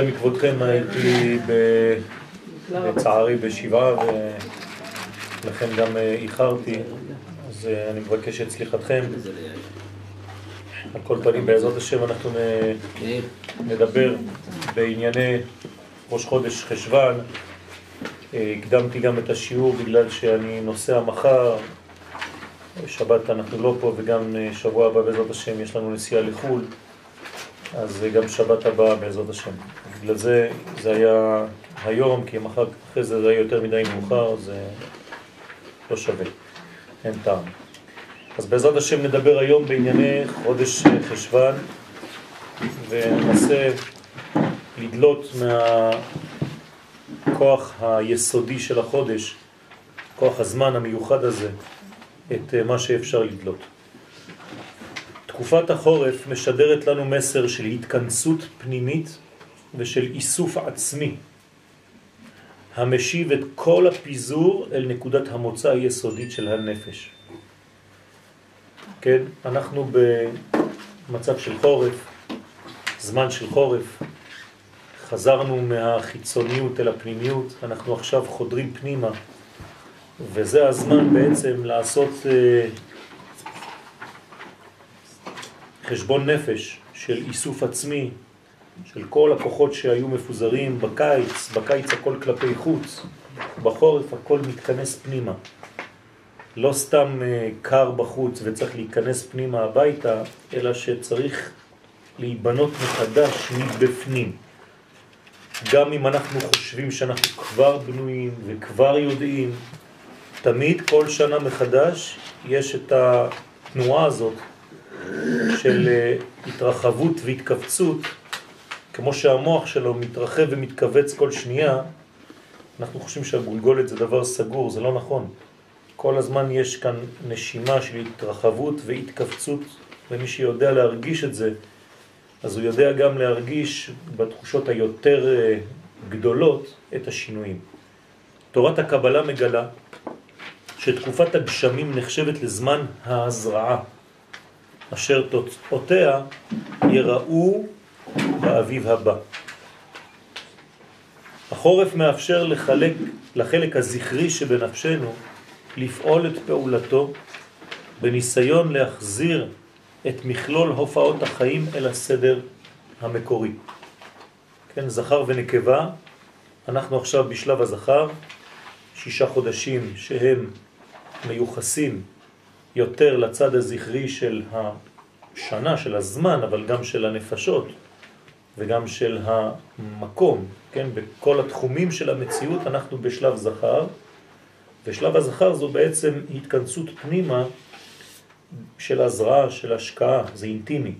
מכבודכם הייתי לצערי בשבעה ולכן גם איחרתי, אז אני מבקש את סליחתכם. על כל פנים, בעזרת השם אנחנו נדבר בענייני ראש חודש חשוון. הקדמתי גם את השיעור בגלל שאני נוסע מחר, שבת אנחנו לא פה וגם שבוע הבא בעזרת השם יש לנו נסיעה לחו"ל. אז גם שבת הבאה בעזרת השם. בגלל זה זה היה היום, כי מחר אחרי זה זה היה יותר מדי מאוחר, זה לא שווה, אין טעם. אז בעזרת השם נדבר היום בענייני חודש חשוון, וננסה לדלות מהכוח היסודי של החודש, כוח הזמן המיוחד הזה, את מה שאפשר לדלות. תקופת החורף משדרת לנו מסר של התכנסות פנימית ושל איסוף עצמי, המשיב את כל הפיזור אל נקודת המוצא היסודית של הנפש. כן, אנחנו במצב של חורף, זמן של חורף, חזרנו מהחיצוניות אל הפנימיות, אנחנו עכשיו חודרים פנימה, וזה הזמן בעצם לעשות חשבון נפש של איסוף עצמי, של כל הכוחות שהיו מפוזרים בקיץ, בקיץ הכל כלפי חוץ, בחורף הכל מתכנס פנימה. לא סתם קר בחוץ וצריך להיכנס פנימה הביתה, אלא שצריך להיבנות מחדש מבפנים. גם אם אנחנו חושבים שאנחנו כבר בנויים וכבר יודעים, תמיד כל שנה מחדש יש את התנועה הזאת של התרחבות והתכווצות, כמו שהמוח שלו מתרחב ומתכווץ כל שנייה, אנחנו חושבים שהגולגולת זה דבר סגור, זה לא נכון. כל הזמן יש כאן נשימה של התרחבות והתכווצות, ומי שיודע להרגיש את זה, אז הוא יודע גם להרגיש בתחושות היותר גדולות את השינויים. תורת הקבלה מגלה שתקופת הגשמים נחשבת לזמן ההזרעה. אשר תוצאותיה יראו באביב הבא. החורף מאפשר לחלק, לחלק הזכרי שבנפשנו לפעול את פעולתו בניסיון להחזיר את מכלול הופעות החיים אל הסדר המקורי. כן, זכר ונקבה, אנחנו עכשיו בשלב הזכר, שישה חודשים שהם מיוחסים יותר לצד הזכרי של השנה, של הזמן, אבל גם של הנפשות וגם של המקום, כן? בכל התחומים של המציאות אנחנו בשלב זכר, ושלב הזכר זו בעצם התכנסות פנימה של הזרעה, של השקעה, זה אינטימי,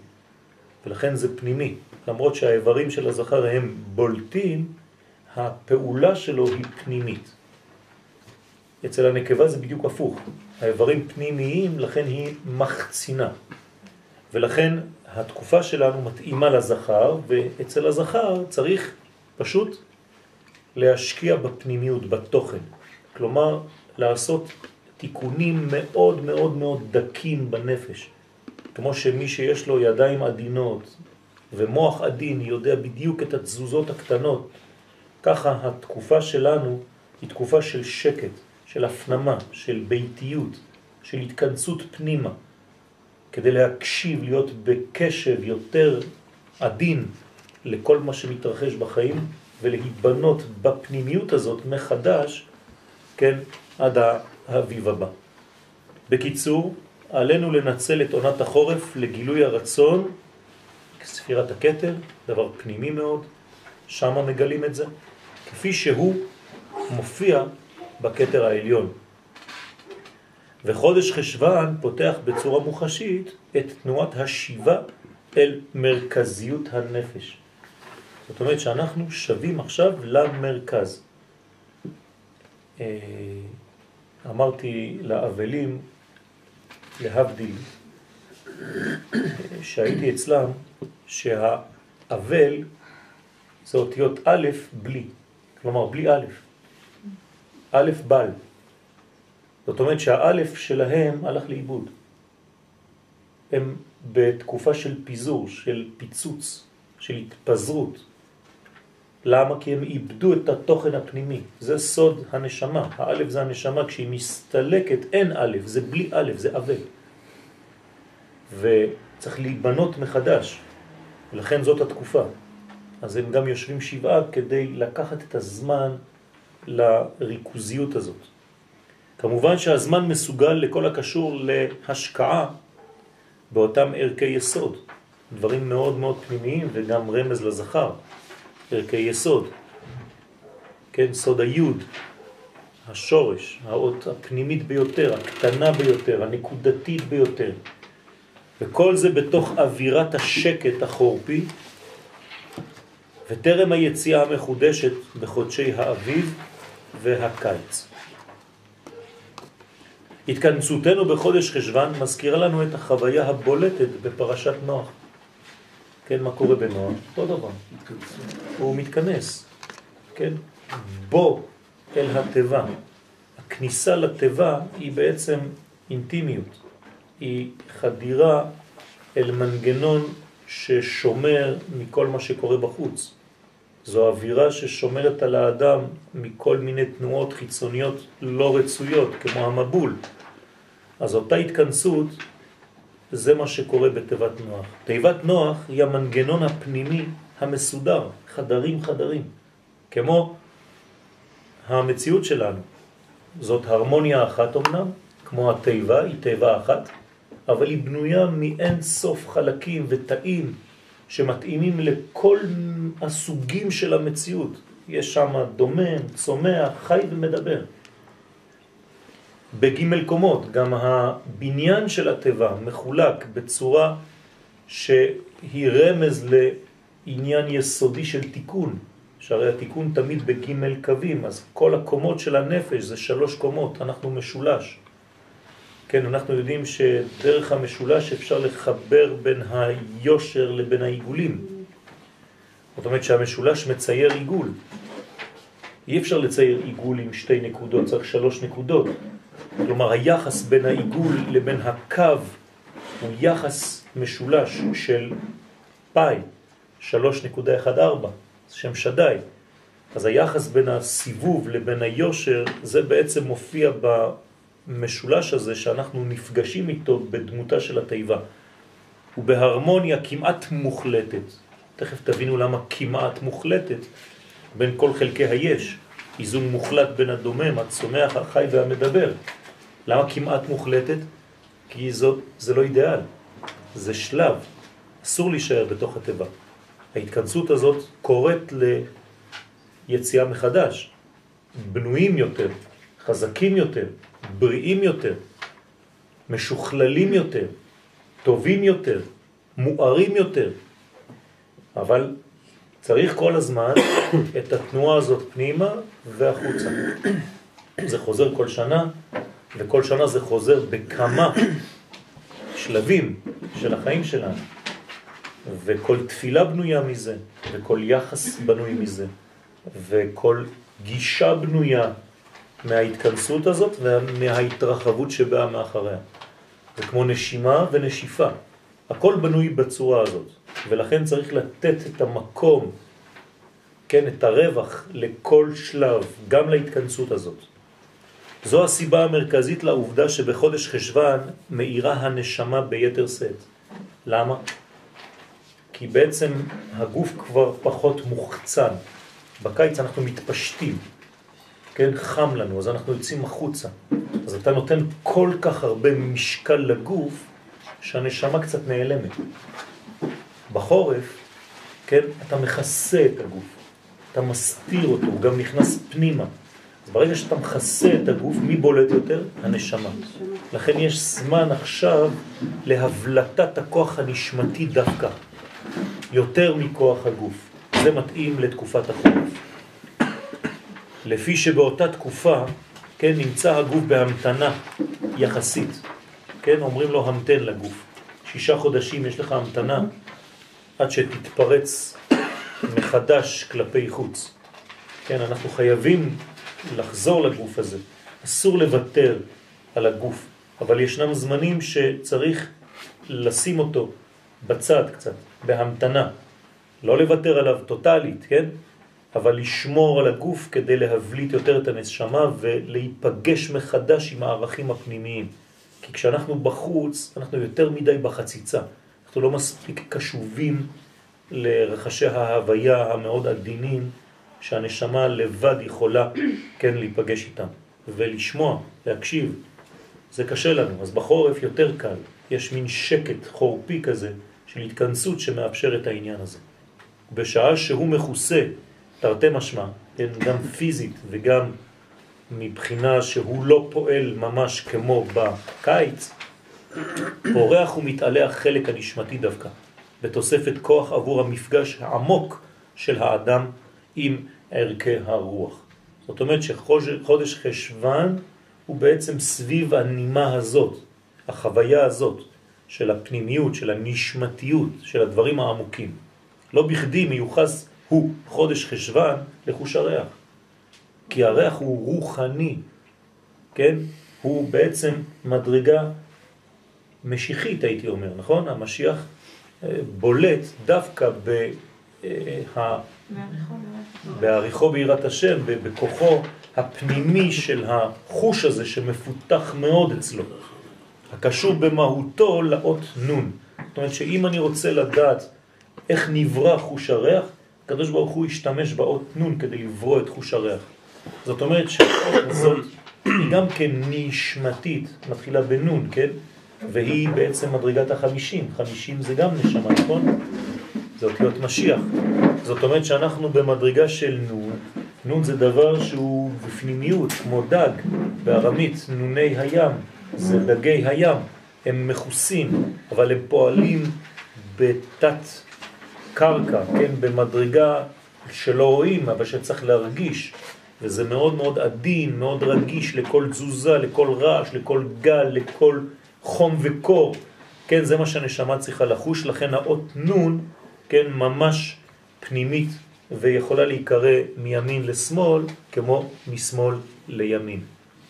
ולכן זה פנימי. למרות שהאיברים של הזכר הם בולטים, הפעולה שלו היא פנימית. אצל הנקבה זה בדיוק הפוך. האיברים פנימיים, לכן היא מחצינה. ולכן התקופה שלנו מתאימה לזכר, ואצל הזכר צריך פשוט להשקיע בפנימיות, בתוכן. כלומר, לעשות תיקונים מאוד מאוד מאוד דקים בנפש. כמו שמי שיש לו ידיים עדינות ומוח עדין יודע בדיוק את התזוזות הקטנות, ככה התקופה שלנו היא תקופה של שקט. של הפנמה, של ביתיות, של התכנסות פנימה, כדי להקשיב, להיות בקשב יותר עדין לכל מה שמתרחש בחיים, ולהיבנות בפנימיות הזאת מחדש, כן, עד האביב הבא. בקיצור, עלינו לנצל את עונת החורף לגילוי הרצון, ספירת הכתר, דבר פנימי מאוד, שם מגלים את זה, כפי שהוא מופיע בכתר העליון. וחודש חשבן פותח בצורה מוחשית את תנועת השיבה אל מרכזיות הנפש. זאת אומרת שאנחנו שווים עכשיו למרכז. אה, אמרתי לאבלים, להבדיל, שהייתי אצלם, שהאבל זה אותיות א' בלי, כלומר בלי א'. א' בל. זאת אומרת שהאלף שלהם הלך לאיבוד. הם בתקופה של פיזור, של פיצוץ, של התפזרות. למה? כי הם איבדו את התוכן הפנימי. זה סוד הנשמה. האלף זה הנשמה, כשהיא מסתלקת אין אלף, זה בלי אלף, זה אבל. וצריך להיבנות מחדש, ולכן זאת התקופה. אז הם גם יושבים שבעה כדי לקחת את הזמן לריכוזיות הזאת. כמובן שהזמן מסוגל לכל הקשור להשקעה באותם ערכי יסוד, דברים מאוד מאוד פנימיים וגם רמז לזכר, ערכי יסוד, כן, סוד היוד, השורש, האות הפנימית ביותר, הקטנה ביותר, הנקודתית ביותר. וכל זה בתוך אווירת השקט החורפי, וטרם היציאה המחודשת בחודשי האביב והקיץ. התכנסותנו בחודש חשבן מזכירה לנו את החוויה הבולטת בפרשת נוח. כן, מה קורה בנוח? אותו דבר. הוא מתכנס, כן? בו אל הטבע. הכניסה לטבע היא בעצם אינטימיות. היא חדירה אל מנגנון ששומר מכל מה שקורה בחוץ. זו אווירה ששומרת על האדם מכל מיני תנועות חיצוניות לא רצויות, כמו המבול. אז אותה התכנסות, זה מה שקורה בתיבת נוח. תיבת נוח היא המנגנון הפנימי המסודר, חדרים חדרים, כמו המציאות שלנו. זאת הרמוניה אחת אמנם, כמו התיבה, היא תיבה אחת, אבל היא בנויה מאין סוף חלקים ותאים שמתאימים לכל הסוגים של המציאות. יש שם דומם, צומח, חי ומדבר. בג' קומות, גם הבניין של הטבע מחולק בצורה שהיא רמז לעניין יסודי של תיקון, שהרי התיקון תמיד בג' קווים, אז כל הקומות של הנפש זה שלוש קומות, אנחנו משולש. כן, אנחנו יודעים שדרך המשולש אפשר לחבר בין היושר לבין העיגולים. זאת אומרת שהמשולש מצייר עיגול. אי אפשר לצייר עיגול עם שתי נקודות, צריך שלוש נקודות. כלומר, היחס בין העיגול לבין הקו הוא יחס משולש של פאי, 3.14, שם שדאי. אז היחס בין הסיבוב לבין היושר, זה בעצם מופיע המשולש הזה שאנחנו נפגשים איתו בדמותה של התיבה. הוא בהרמוניה כמעט מוחלטת. תכף תבינו למה כמעט מוחלטת בין כל חלקי היש. איזון מוחלט בין הדומם, הצומח, החי והמדבר. למה כמעט מוחלטת? כי זאת, זה לא אידיאל, זה שלב. אסור להישאר בתוך התיבה. ההתכנסות הזאת קוראת ליציאה מחדש, בנויים יותר, חזקים יותר, בריאים יותר, משוכללים יותר, טובים יותר, מוארים יותר. אבל צריך כל הזמן את התנועה הזאת פנימה והחוצה. זה חוזר כל שנה, וכל שנה זה חוזר בכמה שלבים של החיים שלנו. וכל תפילה בנויה מזה, וכל יחס בנוי מזה, וכל גישה בנויה מההתכנסות הזאת ומההתרחבות שבאה מאחריה. זה כמו נשימה ונשיפה. הכל בנוי בצורה הזאת, ולכן צריך לתת את המקום, כן, את הרווח לכל שלב, גם להתכנסות הזאת. זו הסיבה המרכזית לעובדה שבחודש חשבן מאירה הנשמה ביתר סט. למה? כי בעצם הגוף כבר פחות מוחצן. בקיץ אנחנו מתפשטים. כן, חם לנו, אז אנחנו יוצאים החוצה. אז אתה נותן כל כך הרבה משקל לגוף, שהנשמה קצת נעלמת. בחורף, כן, אתה מכסה את הגוף, אתה מסתיר אותו, הוא גם נכנס פנימה. אז ברגע שאתה מכסה את הגוף, מי בולט יותר? הנשמה. לכן יש זמן עכשיו להבלטת הכוח הנשמתי דווקא, יותר מכוח הגוף. זה מתאים לתקופת החורף. לפי שבאותה תקופה, כן, נמצא הגוף בהמתנה יחסית. כן, אומרים לו המתן לגוף. שישה חודשים יש לך המתנה עד שתתפרץ מחדש כלפי חוץ. כן, אנחנו חייבים לחזור לגוף הזה. אסור לוותר על הגוף, אבל ישנם זמנים שצריך לשים אותו בצד קצת, בהמתנה. לא לוותר עליו טוטלית, כן? אבל לשמור על הגוף כדי להבליט יותר את הנשמה ולהיפגש מחדש עם הערכים הפנימיים. כי כשאנחנו בחוץ, אנחנו יותר מדי בחציצה. אנחנו לא מספיק קשובים לרחשי ההוויה המאוד עדינים שהנשמה לבד יכולה כן להיפגש איתם ולשמוע, להקשיב. זה קשה לנו, אז בחורף יותר קל. יש מין שקט חורפי כזה של התכנסות שמאפשר את העניין הזה. בשעה שהוא מכוסה, תרתי משמע, כן, גם פיזית וגם מבחינה שהוא לא פועל ממש כמו בקיץ, פורח ומתעלה החלק הנשמתי דווקא, בתוספת כוח עבור המפגש העמוק של האדם עם ערכי הרוח. זאת אומרת שחודש חשבן הוא בעצם סביב הנימה הזאת, החוויה הזאת של הפנימיות, של הנשמתיות, של הדברים העמוקים. לא בכדי מיוחס הוא חודש חשבן לחוש הריח. כי הריח הוא רוחני, כן? הוא בעצם מדרגה משיחית, הייתי אומר, נכון? המשיח אה, בולט דווקא ב... אה, בעריכו בירת השם, בכוחו הפנימי של החוש הזה שמפותח מאוד אצלו, הקשור במהותו לאות נון. זאת אומרת שאם אני רוצה לדעת איך נברא חוש הריח, הקדוש ברוך הוא השתמש באות נון כדי לברוא את חוש הריח. זאת אומרת שהאות הזאת היא גם כן נשמתית, מתחילה בנון, כן? והיא בעצם מדרגת החמישים. חמישים זה גם נשמה, נכון? זה אותיות משיח. זאת אומרת שאנחנו במדרגה של נון, נון זה דבר שהוא בפנימיות, כמו דג, בארמית, נוני הים, זה דגי הים, הם מכוסים, אבל הם פועלים בתת קרקע, כן, במדרגה שלא רואים, אבל שצריך להרגיש, וזה מאוד מאוד עדין, מאוד רגיש לכל תזוזה, לכל רעש, לכל גל, לכל חום וקור, כן, זה מה שהנשמה צריכה לחוש, לכן האות נון, כן, ממש פנימית, ויכולה להיקרא מימין לשמאל, כמו משמאל לימין.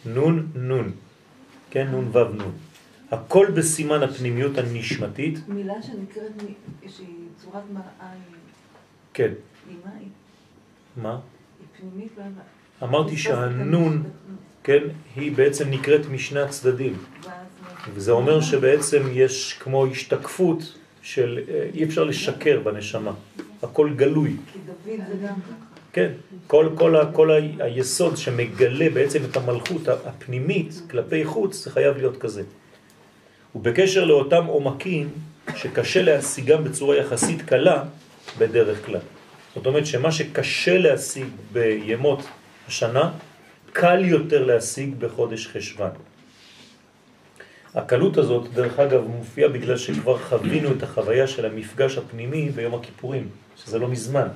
נון נון, כן, נון וו נון. הכל בסימן הפנימיות הנשמתית. מילה שנקראת, שהיא צורת מראה כן. היא מה היא? מה? היא פנימית לא... אמרתי שהנון, כן, היא בעצם נקראת משני הצדדים. וזה אומר שבעצם יש כמו השתקפות של, אה, אי אפשר לשקר בנשמה, הכל גלוי. כי דוד זה גם. כן, כל, כל, כל היסוד שמגלה בעצם את המלכות הפנימית כלפי חוץ, זה חייב להיות כזה. ובקשר לאותם עומקים שקשה להשיגם בצורה יחסית קלה בדרך כלל. זאת אומרת שמה שקשה להשיג בימות השנה, קל יותר להשיג בחודש חשבן. הקלות הזאת, דרך אגב, מופיעה בגלל שכבר חווינו את החוויה של המפגש הפנימי ביום הכיפורים, שזה לא מזמן.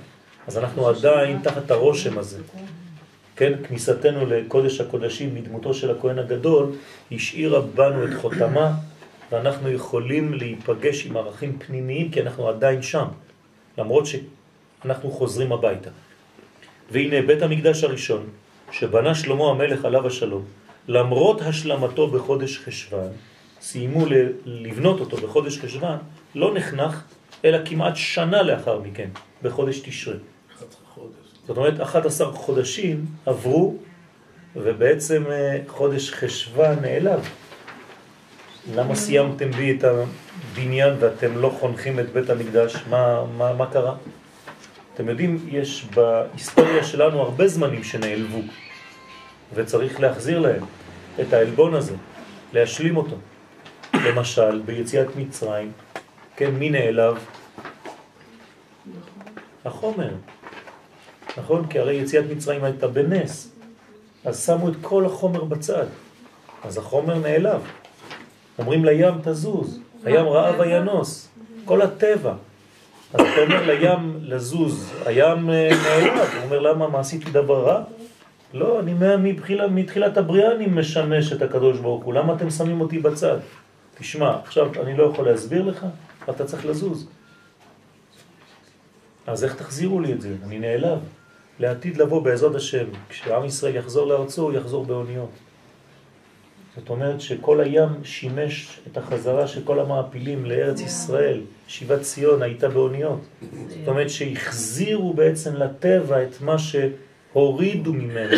אז אנחנו עדיין תחת הרושם הזה. כן, כניסתנו לקודש הקודשים מדמותו של הכהן הגדול, השאירה בנו את חותמה ואנחנו יכולים להיפגש עם ערכים פנימיים כי אנחנו עדיין שם, למרות שאנחנו חוזרים הביתה. והנה בית המקדש הראשון, שבנה שלמה המלך עליו השלום, למרות השלמתו בחודש חשבן, סיימו לבנות אותו בחודש חשבן, לא נחנך אלא כמעט שנה לאחר מכן, בחודש תשרה. זאת אומרת, 11 חודשים עברו, ובעצם אה, חודש חשבן נעלב. למה סיימתם בי את הבניין ואתם לא חונכים את בית המקדש? מה, מה, מה קרה? אתם יודעים, יש בהיסטוריה שלנו הרבה זמנים שנעלבו, וצריך להחזיר להם את העלבון הזה, להשלים אותו. למשל, ביציאת מצרים, כן, מי נעלב? החומר. נכון? כי הרי יציאת מצרים הייתה בנס. אז שמו את כל החומר בצד. אז החומר נעלב. אומרים לים תזוז, הים רעב וינוס, כל הטבע. אז אתה אומר לים לזוז, הים אה, נעלב, הוא אומר למה, מה עשיתי דבר רע? לא, אני מתחילה, מתחילת הבריאה אני משמש את הקדוש ברוך הוא, למה אתם שמים אותי בצד? תשמע, עכשיו אני לא יכול להסביר לך, אתה צריך לזוז. אז איך תחזירו לי את זה? אני נעלב. לעתיד לבוא בעזרת השם, כשעם ישראל יחזור לארצו, הוא יחזור באוניות. זאת אומרת שכל הים שימש את החזרה של כל המעפילים לארץ ישראל. שיבת ציון הייתה באוניות. זאת אומרת שהחזירו בעצם לטבע את מה שהורידו ממנו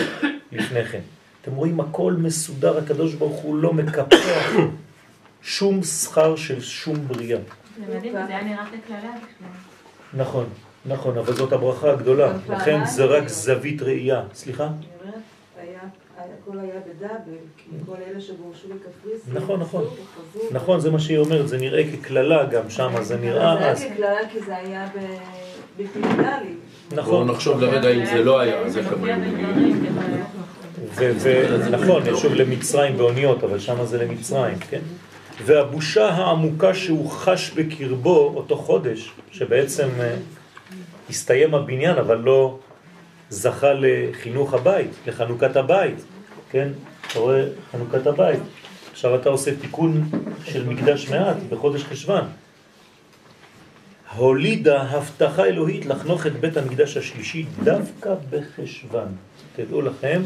לפני כן. אתם רואים, הכל מסודר, הקדוש ברוך הוא לא מקפח שום שכר של שום בריאה. זה מדהים, זה היה נראה כקללה בכלל. נכון, נכון, אבל זאת הברכה הגדולה, לכן זה רק זווית ראייה. סליחה? אני אומרת, היה- היה- הכל היה בדאבל, כי כל אלה שגורשו לקפריסין, נכון, נכון. נכון, זה מה שהיא אומרת, זה נראה כקללה גם שם, זה נראה זה אז. היה כקללה כי זה היה ב- בלתי. בואו נכון, נחשוב לרגע אם זה לא היה, זה היה- ונכון, ישוב למצרים באוניות, אבל שם זה למצרים, כן? והבושה העמוקה שהוא חש בקרבו אותו חודש, שבעצם אה, הסתיים הבניין, אבל לא זכה לחינוך הבית, לחנוכת הבית, כן? אתה רואה חנוכת הבית. עכשיו אתה עושה תיקון של מקדש מעט בחודש חשבן. הולידה הבטחה אלוהית לחנוך את בית המקדש השלישי דווקא בחשבן. תדעו לכם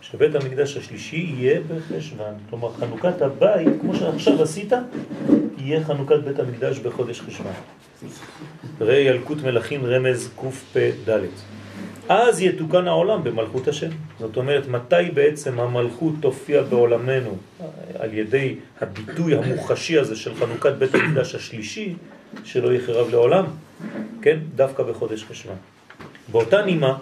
שבית המקדש השלישי יהיה בחשבן. כלומר, חנוכת הבית, כמו שעכשיו עשית, יהיה חנוכת בית המקדש בחודש חשבן. ראה ילקוט מלכים רמז קפ"ד. אז יתוקן העולם במלכות השם. זאת אומרת, מתי בעצם המלכות תופיע בעולמנו על ידי הביטוי המוחשי הזה של חנוכת בית המקדש השלישי, שלא יחרב לעולם, כן? דווקא בחודש חשבן. באותה נימה,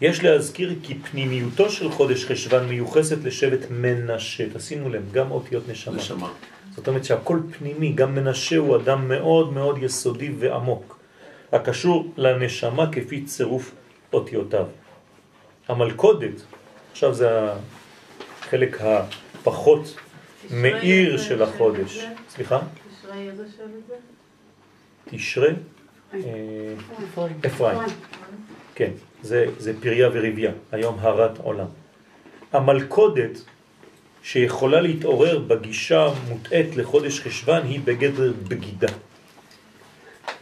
יש להזכיר כי פנימיותו של חודש חשבן מיוחסת לשבט מנשה. תשימו לב, גם אותיות נשמה. נשמה. זאת אומרת שהכל פנימי, גם מנשה הוא אדם מאוד מאוד יסודי ועמוק, הקשור לנשמה כפי צירוף אותיותיו. המלכודת, עכשיו זה החלק הפחות מאיר של החודש. סליחה? תשרי איזה שבט זה? תשרה? אה, אפרים. כן, זה, זה פריה ורבייה, היום הרת עולם. המלכודת שיכולה להתעורר בגישה מוטעת לחודש חשבן היא בגדר בגידה.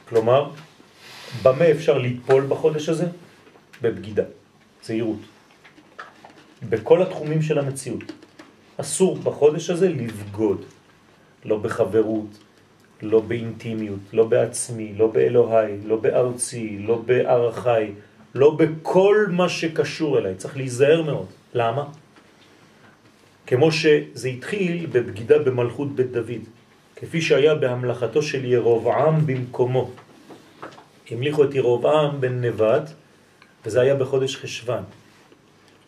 כלומר, במה אפשר ליפול בחודש הזה? בבגידה, זהירות. בכל התחומים של המציאות. אסור בחודש הזה לבגוד, לא בחברות, לא באינטימיות, לא בעצמי, לא באלוהי, לא בארצי, לא בערכי, לא בכל מה שקשור אליי. צריך להיזהר מאוד. למה? כמו שזה התחיל בבגידה במלכות בית דוד, כפי שהיה בהמלכתו של ירובעם במקומו. המליכו את ירובעם בן נבט, וזה היה בחודש חשבן.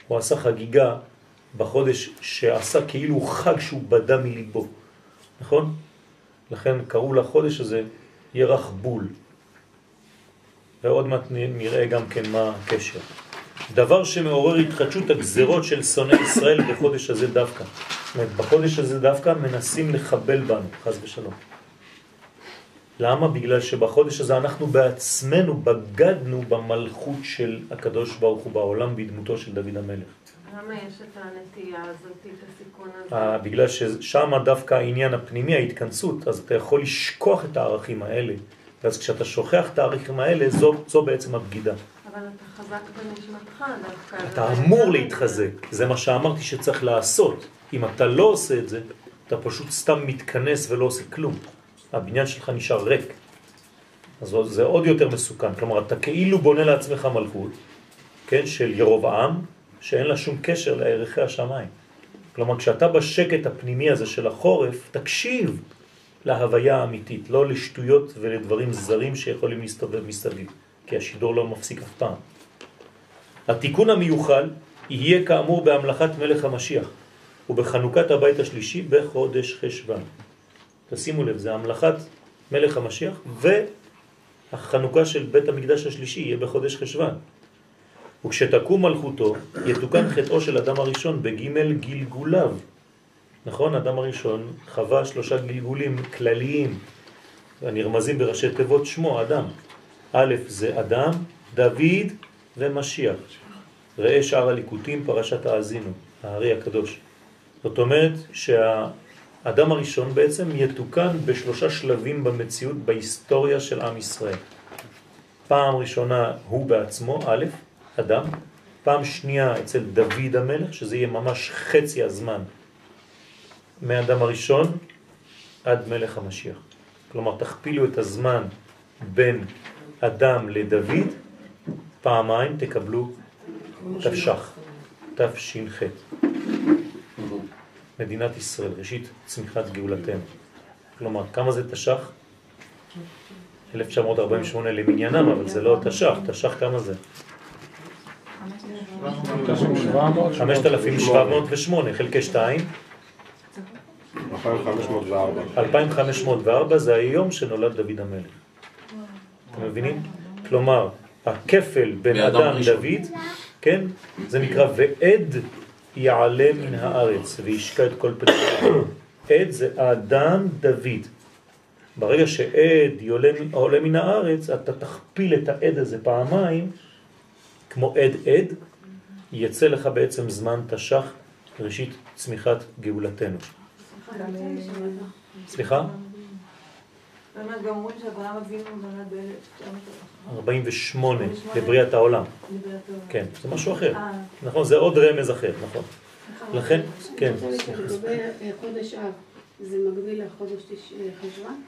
הוא עשה חגיגה בחודש שעשה כאילו חג שהוא בדה מליבו, נכון? לכן קראו לחודש הזה ירח בול. ועוד מעט נראה גם כן מה הקשר. דבר שמעורר התחדשות הגזרות של שונא ישראל בחודש הזה דווקא. זאת אומרת, בחודש הזה דווקא מנסים לחבל בנו, חז ושלום. למה? בגלל שבחודש הזה אנחנו בעצמנו בגדנו במלכות של הקדוש ברוך הוא בעולם בדמותו של דוד המלך. למה יש את הנטייה הזאת, את הסיכון הזה? אה, בגלל ששם דווקא העניין הפנימי, ההתכנסות, אז אתה יכול לשכוח את הערכים האלה. ואז כשאתה שוכח את הערכים האלה, זו, זו בעצם הבגידה. אבל אתה חזק בנשמתך דווקא. אתה אמור להתחזק, זה מה שאמרתי שצריך לעשות. אם אתה לא עושה את זה, אתה פשוט סתם מתכנס ולא עושה כלום. הבניין שלך נשאר ריק. אז זה עוד יותר מסוכן. כלומר, אתה כאילו בונה לעצמך מלכות, כן, של ירובעם, שאין לה שום קשר לערכי השמיים. כלומר, כשאתה בשקט הפנימי הזה של החורף, תקשיב להוויה האמיתית, לא לשטויות ולדברים זרים שיכולים להסתובב מסביב, כי השידור לא מפסיק אף פעם. התיקון המיוחל יהיה כאמור בהמלכת מלך המשיח ובחנוכת הבית השלישי בחודש חשבן. תשימו לב, זה המלכת מלך המשיח והחנוכה של בית המקדש השלישי יהיה בחודש חשבן. וכשתקום מלכותו, יתוקן חטאו של אדם הראשון בגימל גלגוליו. נכון? אדם הראשון חווה שלושה גלגולים כלליים, הנרמזים בראשי תיבות שמו, אדם. א' זה אדם, דוד ומשיח. ראה שאר הליקוטים, פרשת האזינו, הארי הקדוש. זאת אומרת שהאדם הראשון בעצם יתוקן בשלושה שלבים במציאות, בהיסטוריה של עם ישראל. פעם ראשונה הוא בעצמו, א', אדם, פעם שנייה אצל דוד המלך, שזה יהיה ממש חצי הזמן מאדם הראשון עד מלך המשיח. כלומר, תכפילו את הזמן בין אדם לדוד, פעמיים תקבלו תש"ח, תש"ח. מדינת ישראל, ראשית צמיחת גאולתנו. כלומר, כמה זה תש"ח? 1948 למניינם, אבל זה לא תש"ח, תש"ח כמה זה? 5,708 חלקי 2 2504. 2,504 זה היום שנולד דוד המלך. אתם מבינים? כלומר, הכפל בין אדם. דוד, כן? זה נקרא ועד יעלה מן הארץ וישקע את כל פתחו. עד זה אדם דוד. ברגע שעד יעלה, עולה מן הארץ, אתה תכפיל את העד הזה פעמיים, כמו עד עד, יצא לך בעצם זמן תש"ח, ראשית צמיחת גאולתנו. סליחה? באמת, גם אומרים שאברהם אבינו נולד ב-1948. 48 לבריאת העולם. כן, זה משהו אחר. אה, נכון, זה עוד רמז אחר, נכון. לכן, כן, אני אה, חודש אב, זה מקביל לחודש אה, חשוון?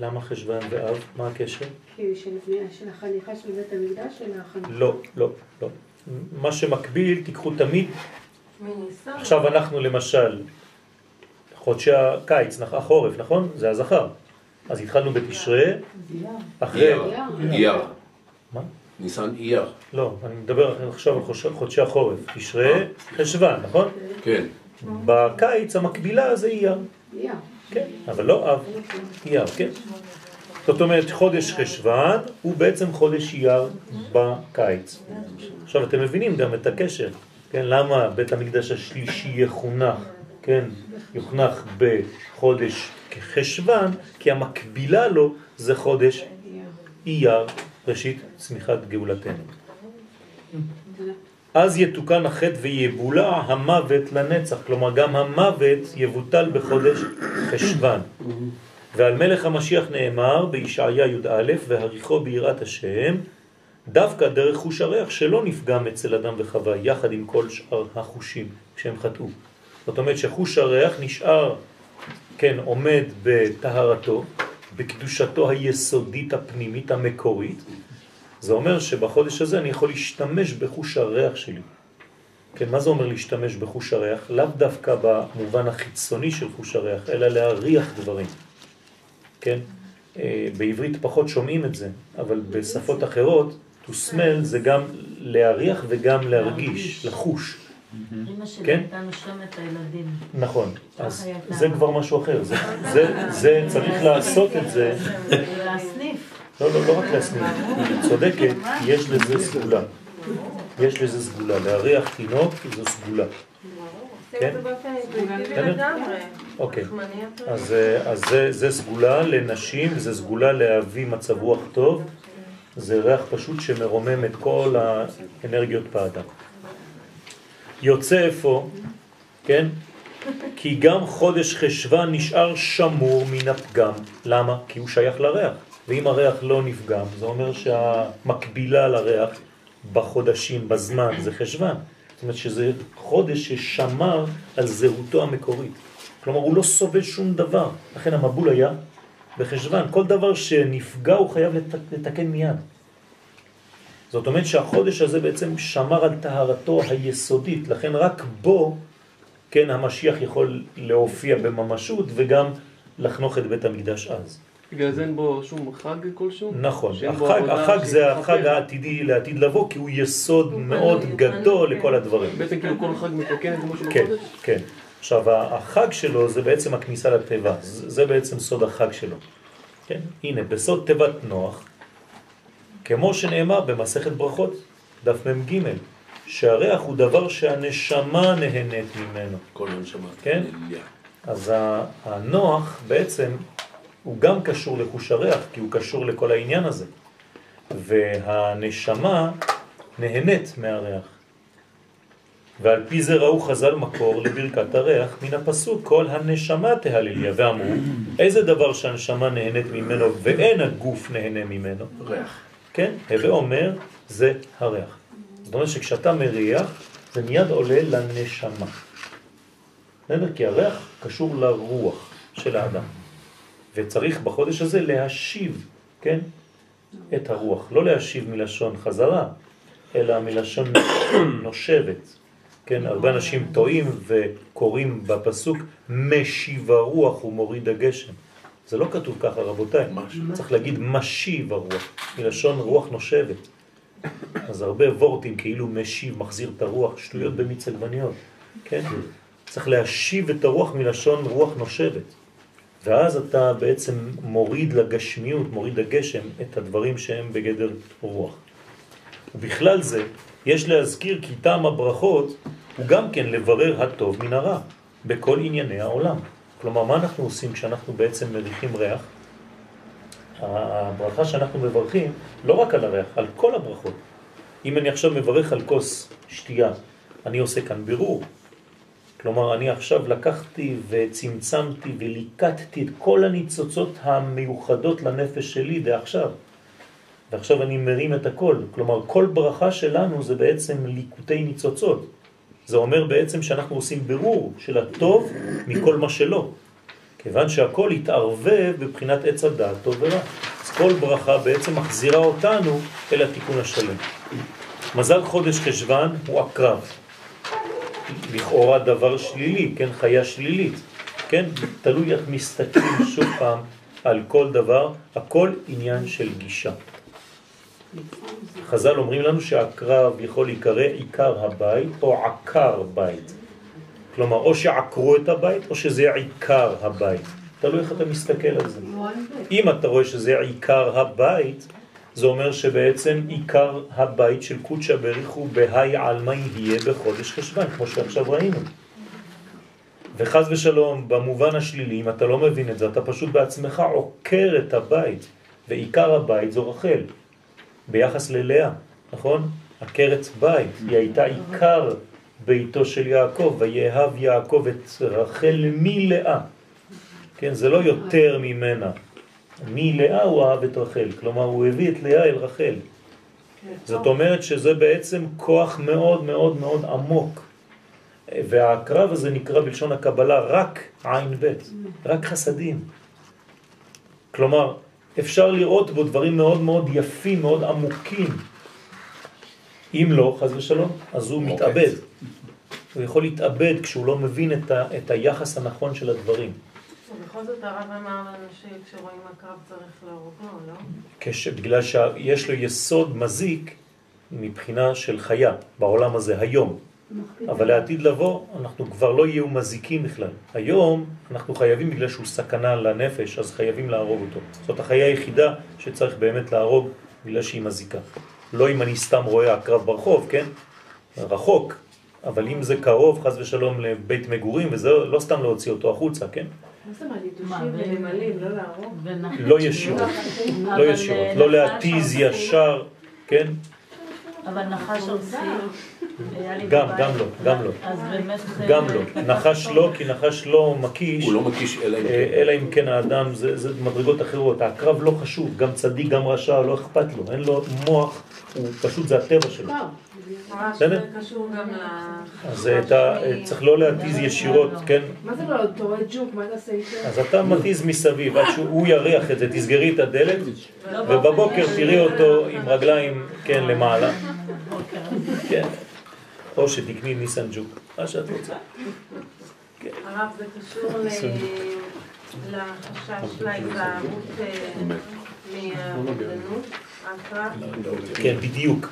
למה חשבן ואב? מה הקשר? כי של החניכה של בית המקדש של החניכה. לא, לא, לא. מה שמקביל, תיקחו תמיד. עכשיו אנחנו למשל, חודשי הקיץ, החורף, נכון? זה הזכר. אז התחלנו בתשרה, אחרי... אייר. אייר. מה? ניסן אייר. לא, אני מדבר עכשיו על חודש- חודשי החורף. תשרה, חשבן, נכון? כן. בקיץ המקבילה זה אייר. יא. כן, אבל לא אב, אייר, כן. זאת אומרת, חודש חשוון הוא בעצם חודש אייר בקיץ. עכשיו, אתם מבינים גם את הקשר, כן? למה בית המקדש השלישי יחונך, כן? יוחנך בחודש חשוון, כי המקבילה לו זה חודש אייר, ראשית צמיחת גאולתנו. אז יתוקן החטא ויבולע המוות לנצח, כלומר גם המוות יבוטל בחודש חשוון. ועל מלך המשיח נאמר בישעיה י"א והריחו ביראת השם דווקא דרך חוש הריח שלא נפגם אצל אדם וחווה יחד עם כל שאר החושים כשהם חטאו. זאת אומרת שחוש הריח נשאר, כן, עומד בטהרתו, בקדושתו היסודית הפנימית המקורית, זה אומר שבחודש הזה אני יכול להשתמש בחוש הריח שלי. כן, מה זה אומר להשתמש בחוש הריח? לאו דווקא במובן החיצוני של חוש הריח, אלא להריח דברים. כן? אה, בעברית פחות שומעים את זה, אבל בשפות אחרות, to smell זה גם להריח וגם להרגיש, לחוש. אמא שלי כן? הייתה נושמת הילדים. נכון, אז היה זה כבר משהו אחר, זה, זה, זה צריך לעשות את זה, להסניף. לא, לא, לא רק היא צודקת, יש לזה סגולה. יש לזה סגולה, להריח תינוק זו סגולה. כן? אוקיי. אז, אה, אז זה, זה סגולה לנשים, זה סגולה להביא מצב רוח טוב, זה ריח פשוט שמרומם את כל האנרגיות באדם. יוצא איפה, כן? כי גם חודש חשבה נשאר שמור מן הפגם. למה? כי הוא שייך לריח. ואם הריח לא נפגם, זה אומר שהמקבילה לריח בחודשים, בזמן, זה חשבן. זאת אומרת שזה חודש ששמר על זהותו המקורית. כלומר, הוא לא סובל שום דבר. לכן המבול היה בחשבן. כל דבר שנפגע הוא חייב לת- לתקן מיד. זאת אומרת שהחודש הזה בעצם שמר על טהרתו היסודית, לכן רק בו, כן, המשיח יכול להופיע בממשות וגם לחנוך את בית המקדש אז. בגלל זה אין בו שום חג כלשהו? נכון, החג, החג זה. החג העתידי לעתיד לבוא, כי הוא יסוד הוא מאוד גדול בנוי, לכל כן. הדברים. בעצם כאילו כל חג מתקן את משהו כן, בחודש? כן. עכשיו, החג שלו זה בעצם הכניסה לטבע, זה זה בעצם סוד החג שלו. כן? הנה, בסוד תיבת נוח, כמו שנאמר במסכת ברכות, דף מ"ג, שהריח הוא דבר שהנשמה נהנית ממנו. כל הנשמה. כן? אז ה- הנוח בעצם הוא גם קשור לחוש הריח, כי הוא קשור לכל העניין הזה. והנשמה נהנית מהריח. ועל פי זה ראו חז"ל מקור לברכת הריח מן הפסוק כל הנשמה תהלליה ואמרו איזה דבר שהנשמה נהנית ממנו ואין הגוף נהנה ממנו ריח. כן? הווה אומר זה הריח זאת אומרת שכשאתה מריח זה מיד עולה לנשמה בסדר? כי הריח קשור לרוח של האדם. וצריך בחודש הזה להשיב, כן? את הרוח. לא להשיב מלשון חזרה, אלא מלשון נושבת. כן, הרבה אנשים טועים וקוראים בפסוק משיב הרוח ומוריד הגשם. זה לא כתוב ככה רבותיי, צריך להגיד משיב הרוח, מלשון רוח נושבת. אז הרבה וורטים כאילו משיב, מחזיר את הרוח, שטויות במיץ עגבניות, כן? צריך להשיב את הרוח מלשון רוח נושבת. ואז אתה בעצם מוריד לגשמיות, מוריד לגשם, את הדברים שהם בגדר רוח. ובכלל זה, יש להזכיר כי טעם הברכות הוא גם כן לברר הטוב מן הרע בכל ענייני העולם. כלומר, מה אנחנו עושים כשאנחנו בעצם מריחים ריח? הברכה שאנחנו מברכים לא רק על הריח, על כל הברכות. אם אני עכשיו מברך על כוס שתייה, אני עושה כאן בירור. כלומר, אני עכשיו לקחתי וצמצמתי וליקטתי את כל הניצוצות המיוחדות לנפש שלי דעכשיו. ועכשיו אני מרים את הכל. כלומר, כל ברכה שלנו זה בעצם ליקוטי ניצוצות. זה אומר בעצם שאנחנו עושים ברור של הטוב מכל מה שלא. כיוון שהכל התערבב בבחינת עץ הדעת טוב ורע. אז כל ברכה בעצם מחזירה אותנו אל התיקון השלם. מזל חודש חשבן הוא הקרב. לכאורה דבר שלילי, כן, חיה שלילית, כן, תלוי איך מסתכלים שוב פעם על כל דבר, הכל עניין של גישה. חז"ל אומרים לנו שהקרב יכול להיקרא עיקר הבית או עקר בית. כלומר, או שעקרו את הבית או שזה עיקר הבית. תלוי איך אתה מסתכל על זה. אם אתה רואה שזה עיקר הבית, זה אומר שבעצם עיקר הבית של קודשא בריך הוא בהי עלמא יהיה בחודש חשבן, כמו שעכשיו ראינו. וחז ושלום, במובן השלילי, אם אתה לא מבין את זה, אתה פשוט בעצמך עוקר את הבית, ועיקר הבית זו רחל, ביחס ללאה, נכון? עקרת בית, היא הייתה עיקר ביתו של יעקב, ויאהב יעקב את רחל מלאה. כן, זה לא יותר ממנה. מלאה הוא אהב את רחל, כלומר הוא הביא את לאה אל רחל. זאת אומרת שזה בעצם כוח מאוד מאוד מאוד עמוק. והקרב הזה נקרא בלשון הקבלה רק עין בית, רק חסדים. כלומר, אפשר לראות בו דברים מאוד מאוד יפים, מאוד עמוקים. אם לא, חז ושלום, אז הוא מתאבד. הוא יכול להתאבד כשהוא לא מבין את, ה, את היחס הנכון של הדברים. בכל זאת הרב אמר לנו שכשרואים הקרב צריך להורגו, לא? כש, בגלל שיש לו יסוד מזיק מבחינה של חיה בעולם הזה היום. אבל לעתיד לבוא אנחנו כבר לא יהיו מזיקים בכלל. היום אנחנו חייבים בגלל שהוא סכנה לנפש, אז חייבים להרוג אותו. זאת החיה היחידה שצריך באמת להרוג בגלל שהיא מזיקה. לא אם אני סתם רואה הקרב ברחוב, כן? רחוק. אבל אם זה קרוב, חז ושלום, לבית מגורים, וזה לא סתם להוציא אותו החוצה, כן? לא? לא ישירות, לא ישירות, לא להתיז ישר, כן? אבל נחש לי גם. גם לא, גם לא. זה- גם לא. נחש לא, כי נחש לא מקיש, הוא לא מקיש אלא אם אה, כן. אלא אם כן האדם, זה, זה מדרגות אחרות. הקרב לא חשוב, גם צדיק, גם רשע, לא אכפת לו. אין לו מוח, הוא פשוט, זה הטבע שלו. טוב, ממש בסדר? זה קשור גם ל... אז אתה אה, צריך לא להתיז ישירות, כן? מה זה לא, אתה רואה ג'וק, מה תעשה איתו? אז אתה מתיז מסביב, עד שהוא יריח את זה, תסגרי את הדלת, ובבוקר תראי אותו עם רגליים, כן, למעלה. כן. או שתקני ניסן ג'וק, מה שאת רוצה. הרב זה קשור לחשש להיזהרות אה, מהאובדנות. כן, בדיוק.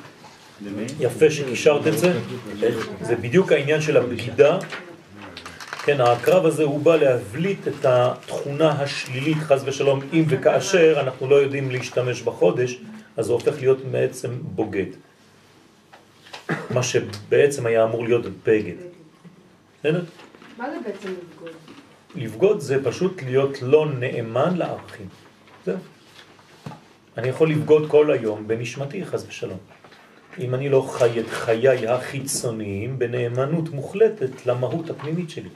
יפה שקישרת את זה. זה בדיוק העניין של הבגידה. כן, הקרב הזה הוא בא להבליט את התכונה השלילית, חז ושלום, אם וכאשר אנחנו לא יודעים להשתמש בחודש, אז זה הופך להיות בעצם בוגד. מה שבעצם היה אמור להיות בגד. בסדר? מה זה בעצם לבגוד? לבגוד זה פשוט להיות לא נאמן לערכים. זהו. אני יכול לבגוד כל היום בנשמתי, חס ושלום. אם אני לא חי את חיי החיצוניים בנאמנות מוחלטת למהות הפנימית שלי.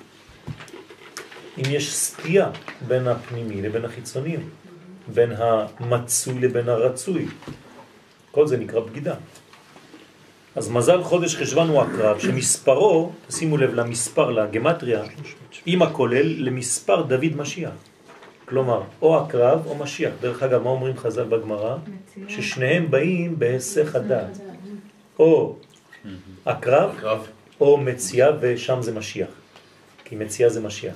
אם יש סטייה בין הפנימי לבין החיצוניים, בין המצוי לבין הרצוי, כל זה נקרא בגידה. אז מזל חודש חשבן הוא הקרב, שמספרו, שימו לב למספר, לגמטריה, עם הכולל, למספר דוד משיח. כלומר, או הקרב או משיח. דרך אגב, מה אומרים חז"ל בגמרא? ששניהם באים בהיסח הדעת. או הקרב קרב. או מציאה, ושם זה משיח. כי מציאה זה משיח.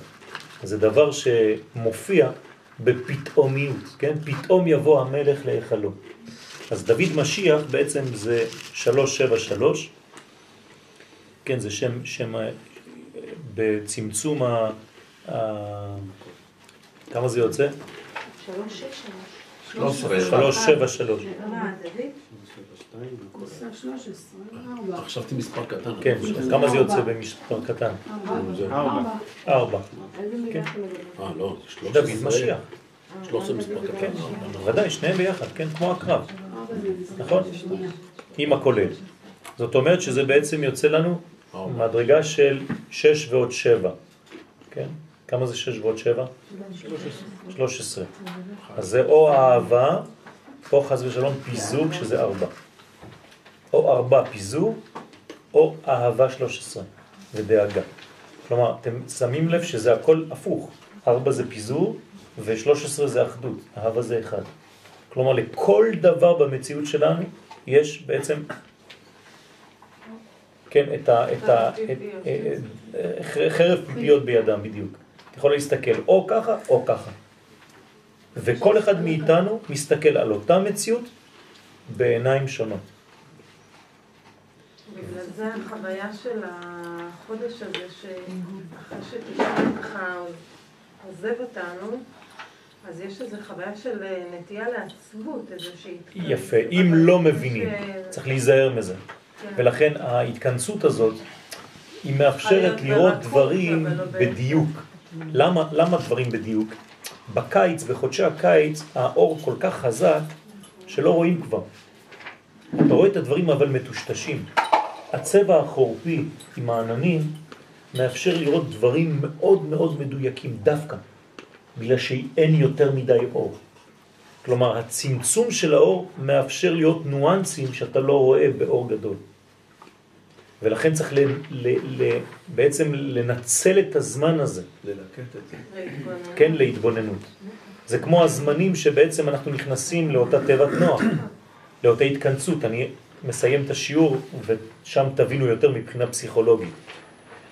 זה דבר שמופיע בפתאומיות, כן? פתאום יבוא המלך להיכלו. אז דוד משיח בעצם זה 373, כן, זה שם, שם אה, בצמצום ה... ה... כמה זה יוצא? שלוש, שש, שלוש. 13. 373. מה, דוד? עושה 13, 4. חשבתי מספר קטן. כן, כמה זה יוצא במספר קטן? ארבע. ארבע. איזה מילה כן. אה, לא, 13. דוד משיח. 13 מספר קטן. כן, ודאי, שניהם ביחד, כן, כמו הקרב. נכון? עם הכולל. זאת אומרת שזה בעצם יוצא לנו. מדרגה של 6 ועוד 7. כן? כמה זה 6 ועוד 7? 13. אז זה או אהבה, או חס ושלום פיזוג, שזה 4. או 4 פיזוג, או אהבה 13, ודאגה. כלומר, אתם שמים לב שזה הכל הפוך. 4 זה פיזור, ו-13 זה אחדות. אהבה זה אחד. כלומר, לכל דבר במציאות שלנו יש בעצם, כן, את ה... את ה את, אה, אה, חרב פיפיות בידם בדיוק. אתה יכול להסתכל או ככה או ככה. וכל אחד מאיתנו מסתכל על אותה מציאות בעיניים שונות. בגלל זה החוויה של החודש הזה, שאחרי שתשעה עוזב אותנו, אז יש איזו חוויה של אה, נטייה לעצבות, איזושהי... יפה. אם לא מבינים, צריך להיזהר מזה. כן. ולכן ההתכנסות הזאת, היא מאפשרת לראות דברים לא בדיוק. למה, למה דברים בדיוק? בקיץ, בחודשי הקיץ, האור כל כך חזק שלא רואים כבר. אתה רואה את הדברים אבל מטושטשים. הצבע החורפי עם העננים מאפשר לראות דברים מאוד מאוד מדויקים דווקא, בגלל שאין יותר מדי אור. כלומר, הצמצום של האור מאפשר להיות ניואנסים שאתה לא רואה באור גדול. ולכן צריך ל, ל, ל, בעצם לנצל את הזמן הזה, ללקט את זה. כן, להתבוננות. זה כמו הזמנים שבעצם אנחנו נכנסים לאותה תיבת נוח, לאותה התכנסות. אני מסיים את השיעור ושם תבינו יותר מבחינה פסיכולוגית.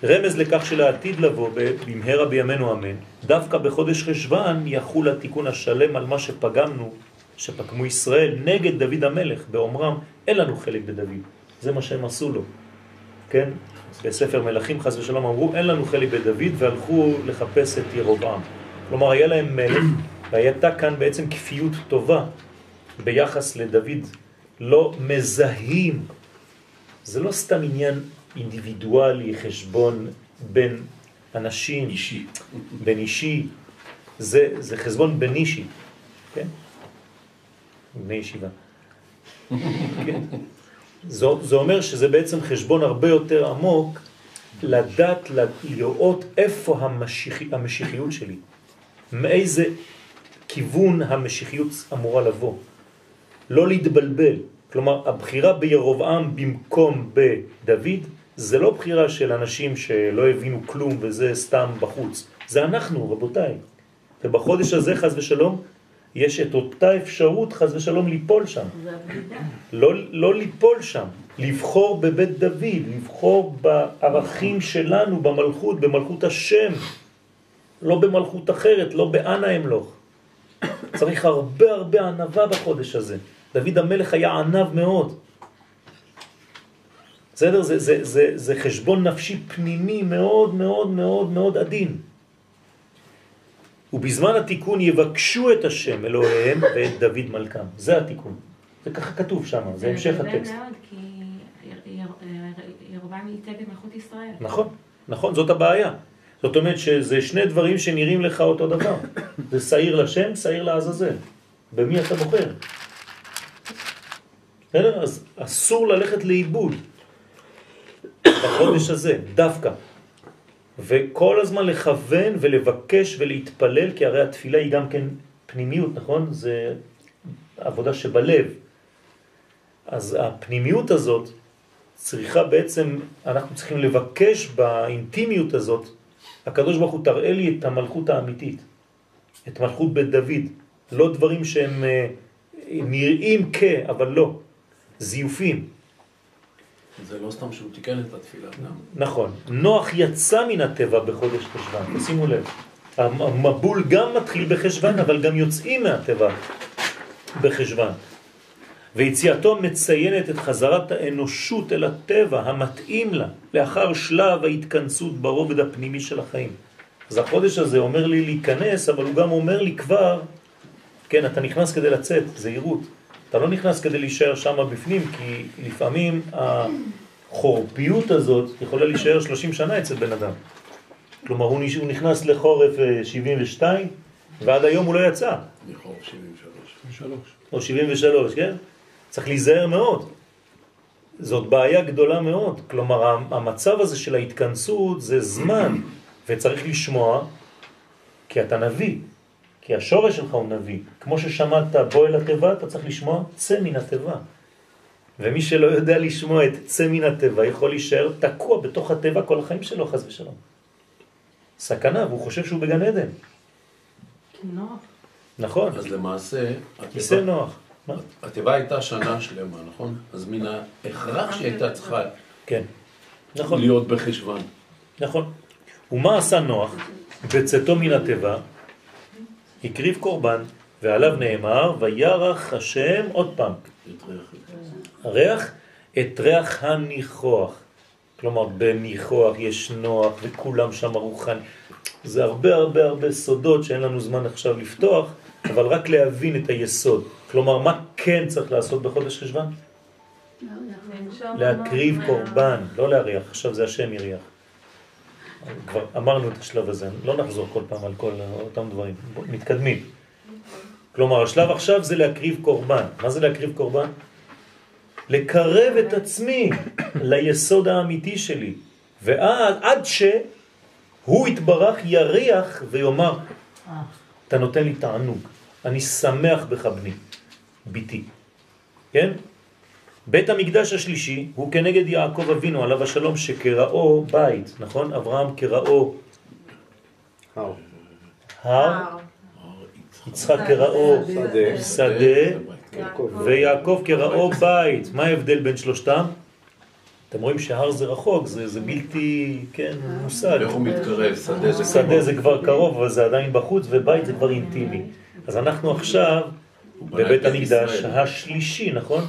רמז לכך שלעתיד לבוא במהרה בימינו אמן, דווקא בחודש חשבן יחול התיקון השלם על מה שפגמנו, שפגמו ישראל נגד דוד המלך, באומרם אין לנו חלק בדוד. זה מה שהם עשו לו. כן? בספר מלכים חס ושלום אמרו אין לנו חלק בדוד והלכו לחפש את ירובעם. כלומר היה להם מלך והייתה כאן בעצם כפיות טובה ביחס לדוד. לא מזהים, זה לא סתם עניין אינדיבידואלי, חשבון בין אנשים, אישי. בין אישי, זה, זה חשבון בין אישי, כן? בני ישיבה. כן? זה, זה אומר שזה בעצם חשבון הרבה יותר עמוק לדעת, לראות איפה המשיחי, המשיחיות שלי, מאיזה כיוון המשיחיות אמורה לבוא. לא להתבלבל. כלומר, הבחירה בירובעם במקום בדוד, זה לא בחירה של אנשים שלא הבינו כלום וזה סתם בחוץ. זה אנחנו, רבותיי. ובחודש הזה, חז ושלום, יש את אותה אפשרות, חז ושלום, ליפול שם. לא, לא ליפול שם, לבחור בבית דוד, לבחור בערכים שלנו, במלכות, במלכות השם, לא במלכות אחרת, לא באנה אמלוך. צריך הרבה הרבה ענבה בחודש הזה. דוד המלך היה ענב מאוד. בסדר? זה, זה, זה, זה חשבון נפשי פנימי מאוד מאוד מאוד מאוד עדין. ובזמן התיקון יבקשו את השם אלוהיהם ואת דוד מלכם. זה התיקון. זה ככה כתוב שם, זה המשך הטקסט. מאוד, כי יר- יר- ירבעם ייצג את מלכות ישראל. נכון, נכון, זאת הבעיה. זאת אומרת שזה שני דברים שנראים לך אותו דבר. זה שעיר לשם, שעיר לעזאזל. במי אתה בוחר? בסדר? אז אסור ללכת לאיבוד בחודש הזה, דווקא. וכל הזמן לכוון ולבקש ולהתפלל, כי הרי התפילה היא גם כן פנימיות, נכון? זה עבודה שבלב. אז הפנימיות הזאת צריכה בעצם, אנחנו צריכים לבקש באינטימיות הזאת, הקדוש ברוך הוא תראה לי את המלכות האמיתית, את מלכות בית דוד, לא דברים שהם אה, נראים כ, אבל לא, זיופים. זה לא סתם שהוא תיקן את התפילה גם. נכון. נוח יצא מן הטבע בחודש חשבן, שימו לב. המבול גם מתחיל בחשבן, אבל גם יוצאים מהטבע בחשבן. ויציאתו מציינת את חזרת האנושות אל הטבע המתאים לה, לאחר שלב ההתכנסות ברובד הפנימי של החיים. אז החודש הזה אומר לי להיכנס, אבל הוא גם אומר לי כבר, כן, אתה נכנס כדי לצאת, זהירות. אתה לא נכנס כדי להישאר שם בפנים, כי לפעמים החורפיות הזאת יכולה להישאר 30 שנה אצל בן אדם. כלומר, הוא נכנס לחורף 72, ועד היום הוא לא יצא. מחור 73. או 73, כן? צריך להיזהר מאוד. זאת בעיה גדולה מאוד. כלומר, המצב הזה של ההתכנסות זה זמן, וצריך לשמוע, כי אתה נביא, כי השורש שלך הוא נביא. כמו ששמעת בוא אל התיבה, אתה צריך לשמוע צא מן התיבה. ומי שלא יודע לשמוע את צא מן התיבה יכול להישאר תקוע בתוך התיבה כל החיים שלו, חז ושלום. סכנה, והוא חושב שהוא בגן עדן. נוח. נכון, אז למעשה, כיסא התיבה- נוח. התיבה הייתה שנה שלמה, נכון? אז מן ההכרח שהיא הייתה צריכה כן, נכון. להיות בחשבן. נכון. ומה עשה נוח? בצאתו מן התיבה, הקריב קורבן, ועליו נאמר, וירח השם עוד פעם, הריח, את ריח הניחוח. כלומר, בניחוח יש נוח, וכולם שם רוחני. זה הרבה הרבה הרבה סודות שאין לנו זמן עכשיו לפתוח, אבל רק להבין את היסוד. כלומר, מה כן צריך לעשות בחודש חשבן? לנשום להקריב ממש קורבן, לא להריח, עכשיו זה השם יריח. כבר אמרנו את השלב הזה, לא נחזור כל פעם על כל אותם דברים, מתקדמים. כלומר, השלב עכשיו זה להקריב קורבן. מה זה להקריב קורבן? לקרב את עצמי ליסוד האמיתי שלי. ועד עד שהוא יתברך יריח ויאמר, אתה נותן לי תענוג, אני שמח בך בני, ביתי. כן? בית המקדש השלישי הוא כנגד יעקב אבינו עליו השלום שקראו בית, נכון? אברהם קראו הר. הר, יצחק קראו שדה. שדה יעקב. ויעקב קראו בית. מה ההבדל בין שלושתם? אתם רואים שהר זה רחוק, זה, זה בלתי, כן, מושג. איך הוא מתקרב? שדה זה שדה זה כבר קרוב, אבל זה עדיין בחוץ, ובית זה כבר אינטימי. אז אנחנו עכשיו בבית המקדש. השלישי, נכון?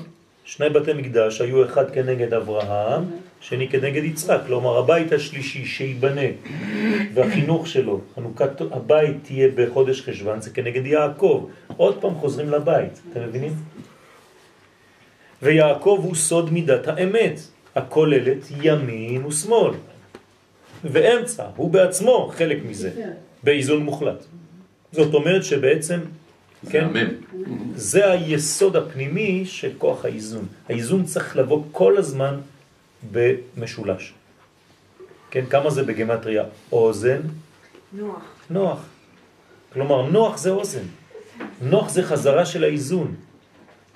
שני בתי מקדש היו אחד כנגד אברהם, שני כנגד יצחק. כלומר, הבית השלישי שיבנה, והחינוך שלו, חנוכת הבית תהיה בחודש חשבן, זה כנגד יעקב. עוד פעם חוזרים לבית, אתם מבינים? ויעקב הוא סוד מידת האמת, הכוללת ימין ושמאל. ואמצע, הוא בעצמו חלק מזה, באיזון מוחלט. זאת אומרת שבעצם, כן. זה היסוד הפנימי של כוח האיזון. האיזון צריך לבוא כל הזמן במשולש. כן, כמה זה בגמטריה? אוזן, נוח. נוח. כלומר, נוח זה אוזן. נוח זה חזרה של האיזון.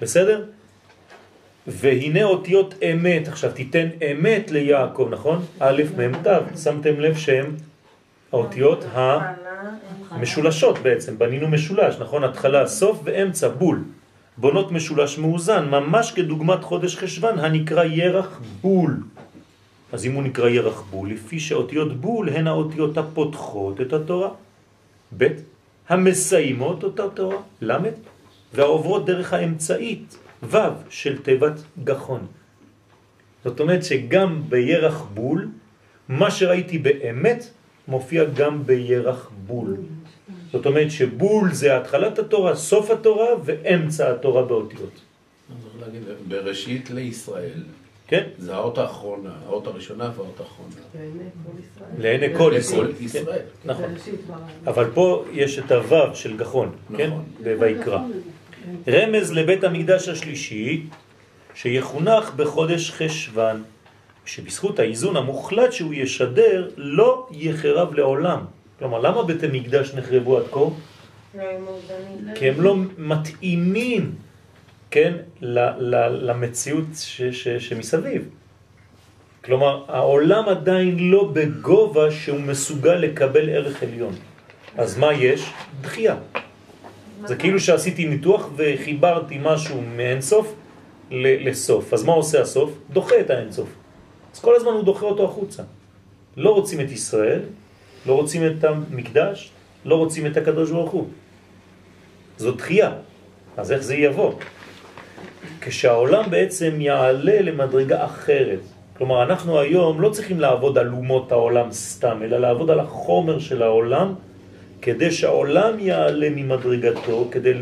בסדר? והנה אותיות אמת. עכשיו תיתן אמת ליעקב, נכון? א', מ', ת'. שמתם לב שהם האותיות המשולשות בעצם. בנינו משולש, נכון? התחלה, סוף ואמצע, בול. בונות משולש מאוזן, ממש כדוגמת חודש חשבן, הנקרא ירח בול. אז אם הוא נקרא ירח בול, לפי שאותיות בול הן האותיות הפותחות את התורה. ב' המסיימות אותה תורה, ל' והעוברות דרך האמצעית, ו' של תיבת גחון. זאת אומרת שגם בירח בול, מה שראיתי באמת מופיע גם בירח בול. זאת אומרת שבול זה התחלת התורה, סוף התורה ואמצע התורה באותיות. להגיד, בראשית לישראל, כן? זה האות האחרונה, האות הראשונה והאות האחרונה. לעיני כל ישראל. ישראל. כן, נכון. אבל פה יש את הוו של גחון, כן? נכון. בויקרא. רמז לבית המקדש השלישי, שיחונך בחודש חשבן, שבזכות האיזון המוחלט שהוא ישדר, לא יחרב לעולם. כלומר, למה בתי מקדש נחרבו עד כה? לא מאוזנים. כי הם לא מתאימים, כן, ל- ל- למציאות ש- ש- שמסביב. כלומר, העולם עדיין לא בגובה שהוא מסוגל לקבל ערך עליון. אז מה יש? דחייה. זה כאילו שעשיתי ניתוח וחיברתי משהו מאינסוף לסוף. אז מה עושה הסוף? דוחה את האינסוף. אז כל הזמן הוא דוחה אותו החוצה. לא רוצים את ישראל, לא רוצים את המקדש, לא רוצים את הקדוש ברוך הוא. זו דחייה. אז איך זה יבוא? כשהעולם בעצם יעלה למדרגה אחרת. כלומר, אנחנו היום לא צריכים לעבוד על אומות העולם סתם, אלא לעבוד על החומר של העולם, כדי שהעולם יעלה ממדרגתו, כדי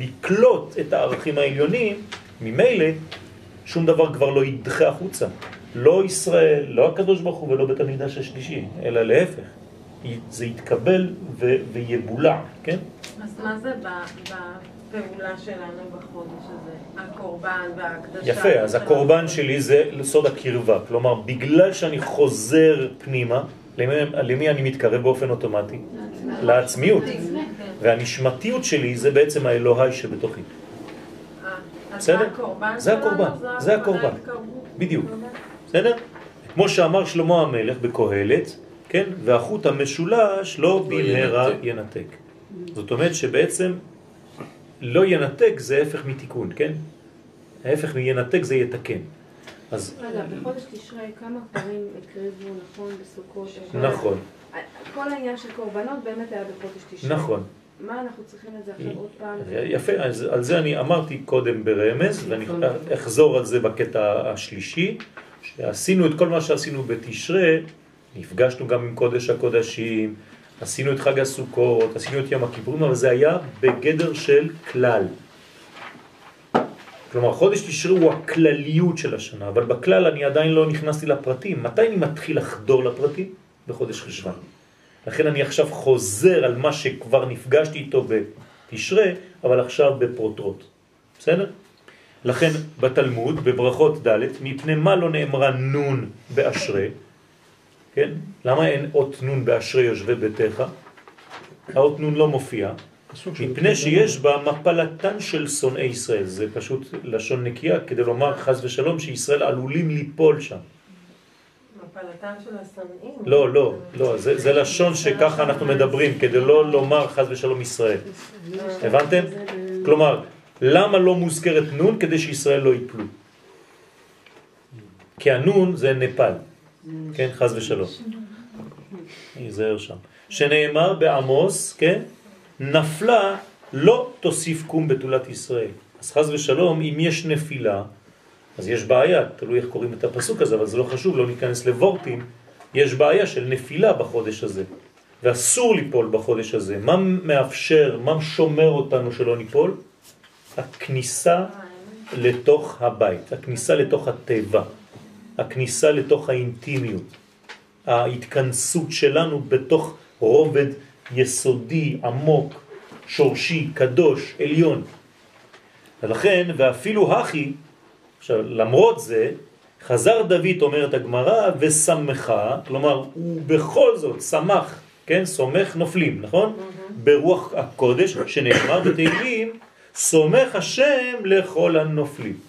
לקלוט את הערכים העליונים, ממילא שום דבר כבר לא ידחה החוצה. לא ישראל, לא הקדוש ברוך הוא ולא בית המקדש השלישי, אלא להפך. זה יתקבל ו- ויבולע, כן? אז מה זה בפעולה שלנו בחודש הזה? הקורבן וההקדשה? יפה, אז הקורבן שלי זה סוד הקרבה. כלומר, בגלל שאני חוזר פנימה, למי, למי אני מתקרב באופן אוטומטי? לעצמיות. והנשמתיות שלי זה בעצם האלוהי שבתוכי. אה, בסדר? זה הקורבן זה? הקורבן. בדיוק. בסדר? כמו שאמר שלמה המלך בקהלת, כן? והחוט המשולש לא במהרה ינתק. זאת אומרת שבעצם לא ינתק זה ההפך מתיקון, כן? ההפך מינתק זה יתקן. אז רגע, בחודש תשרי כמה פעמים הקריבו, נכון, בסוכות? נכון, כל העניין של קורבנות באמת היה בחודש תשרי. נכון. מה אנחנו צריכים את זה עכשיו עוד פעם? יפה, אז על זה אני אמרתי קודם ברמז, ואני אחזור על זה בקטע השלישי, שעשינו את כל מה שעשינו בתשרה, נפגשנו גם עם קודש הקודשים, עשינו את חג הסוכות, עשינו את ים הכיפורים, אבל זה היה בגדר של כלל. כלומר, חודש תשרה הוא הכלליות של השנה, אבל בכלל אני עדיין לא נכנסתי לפרטים. מתי אני מתחיל לחדור לפרטים? בחודש חשבן. לכן אני עכשיו חוזר על מה שכבר נפגשתי איתו בתשרה, אבל עכשיו בפרוטרוט. בסדר? לכן בתלמוד, בברכות ד', מפני מה לא נאמרה נון באשרי? כן? למה אין אות נון באשרי יושבי ביתך? האות נון לא מופיע, מפני שיש בה מפלתן של שונאי ישראל. זה פשוט לשון נקייה כדי לומר חז ושלום שישראל עלולים ליפול שם. מפלתן של השונאים? לא, לא, לא, זה, זה לשון שככה אנחנו מדברים, כדי לא לומר חז ושלום ישראל. הבנתם? כלומר, למה לא מוזכרת נון? כדי שישראל לא ייפלו. כי הנון זה נפל, כן, חז ושלום. ייזהר שם. שנאמר בעמוס, כן, נפלה לא תוסיף קום בתולת ישראל. אז חז ושלום, אם יש נפילה, אז יש בעיה, תלוי איך קוראים את הפסוק הזה, אבל זה לא חשוב, לא ניכנס לוורטים, יש בעיה של נפילה בחודש הזה, ואסור ליפול בחודש הזה. מה מאפשר, מה שומר אותנו שלא ניפול? הכניסה לתוך הבית, הכניסה לתוך הטבע, הכניסה לתוך האינטימיות, ההתכנסות שלנו בתוך רובד יסודי, עמוק, שורשי, קדוש, עליון. ולכן, ואפילו הכי, עכשיו, למרות זה, חזר דוד, אומרת הגמרא, ושמחה, כלומר, הוא בכל זאת שמח, כן? סומך נופלים, נכון? ברוח הקודש, שנאמר בתהילים, סומך השם לכל הנופלים.